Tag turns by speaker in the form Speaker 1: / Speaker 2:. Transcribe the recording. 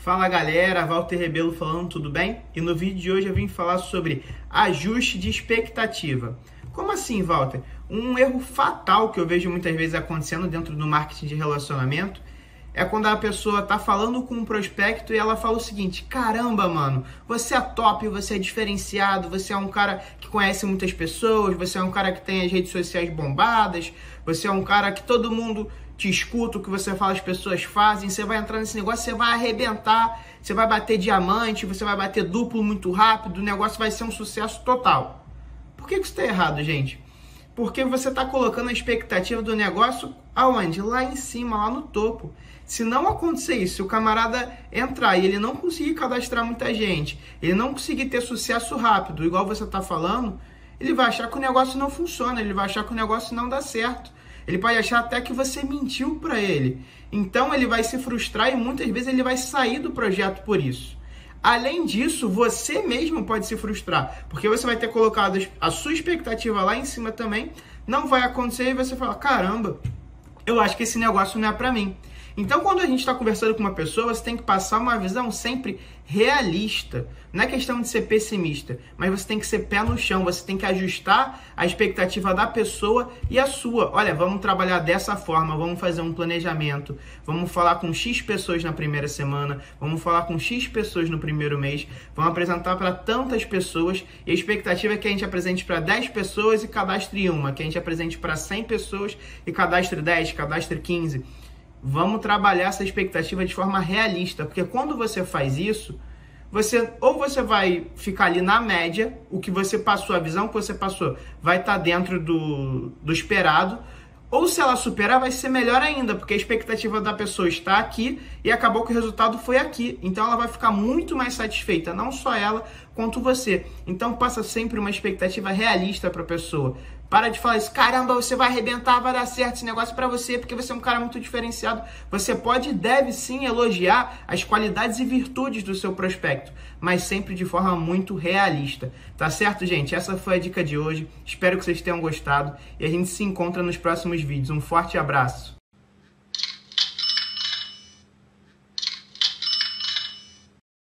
Speaker 1: Fala galera, Walter Rebelo falando, tudo bem? E no vídeo de hoje eu vim falar sobre ajuste de expectativa. Como assim, Walter? Um erro fatal que eu vejo muitas vezes acontecendo dentro do marketing de relacionamento é quando a pessoa tá falando com um prospecto e ela fala o seguinte: caramba, mano, você é top, você é diferenciado, você é um cara que conhece muitas pessoas, você é um cara que tem as redes sociais bombadas, você é um cara que todo mundo te escuta, o que você fala as pessoas fazem, você vai entrar nesse negócio, você vai arrebentar, você vai bater diamante, você vai bater duplo muito rápido, o negócio vai ser um sucesso total. Por que, que isso está errado, gente? Porque você está colocando a expectativa do negócio aonde? Lá em cima, lá no topo. Se não acontecer isso, se o camarada entrar e ele não conseguir cadastrar muita gente, ele não conseguir ter sucesso rápido, igual você está falando, ele vai achar que o negócio não funciona, ele vai achar que o negócio não dá certo. Ele pode achar até que você mentiu para ele. Então ele vai se frustrar e muitas vezes ele vai sair do projeto por isso. Além disso, você mesmo pode se frustrar, porque você vai ter colocado a sua expectativa lá em cima também, não vai acontecer e você fala: caramba, eu acho que esse negócio não é para mim. Então, quando a gente está conversando com uma pessoa, você tem que passar uma visão sempre realista. Não é questão de ser pessimista, mas você tem que ser pé no chão, você tem que ajustar a expectativa da pessoa e a sua. Olha, vamos trabalhar dessa forma, vamos fazer um planejamento, vamos falar com X pessoas na primeira semana, vamos falar com X pessoas no primeiro mês, vamos apresentar para tantas pessoas. E a expectativa é que a gente apresente para 10 pessoas e cadastre uma, que a gente apresente para 100 pessoas e cadastre 10, cadastre 15 Vamos trabalhar essa expectativa de forma realista, porque quando você faz isso, você ou você vai ficar ali na média, o que você passou, a visão que você passou, vai estar tá dentro do, do esperado, ou se ela superar, vai ser melhor ainda, porque a expectativa da pessoa está aqui e acabou que o resultado foi aqui. Então ela vai ficar muito mais satisfeita, não só ela, quanto você. Então passa sempre uma expectativa realista para a pessoa. Para de falar isso, caramba, você vai arrebentar, vai dar certo esse negócio para você, porque você é um cara muito diferenciado. Você pode e deve sim elogiar as qualidades e virtudes do seu prospecto, mas sempre de forma muito realista. Tá certo, gente? Essa foi a dica de hoje. Espero que vocês tenham gostado e a gente se encontra nos próximos vídeos. Um forte abraço.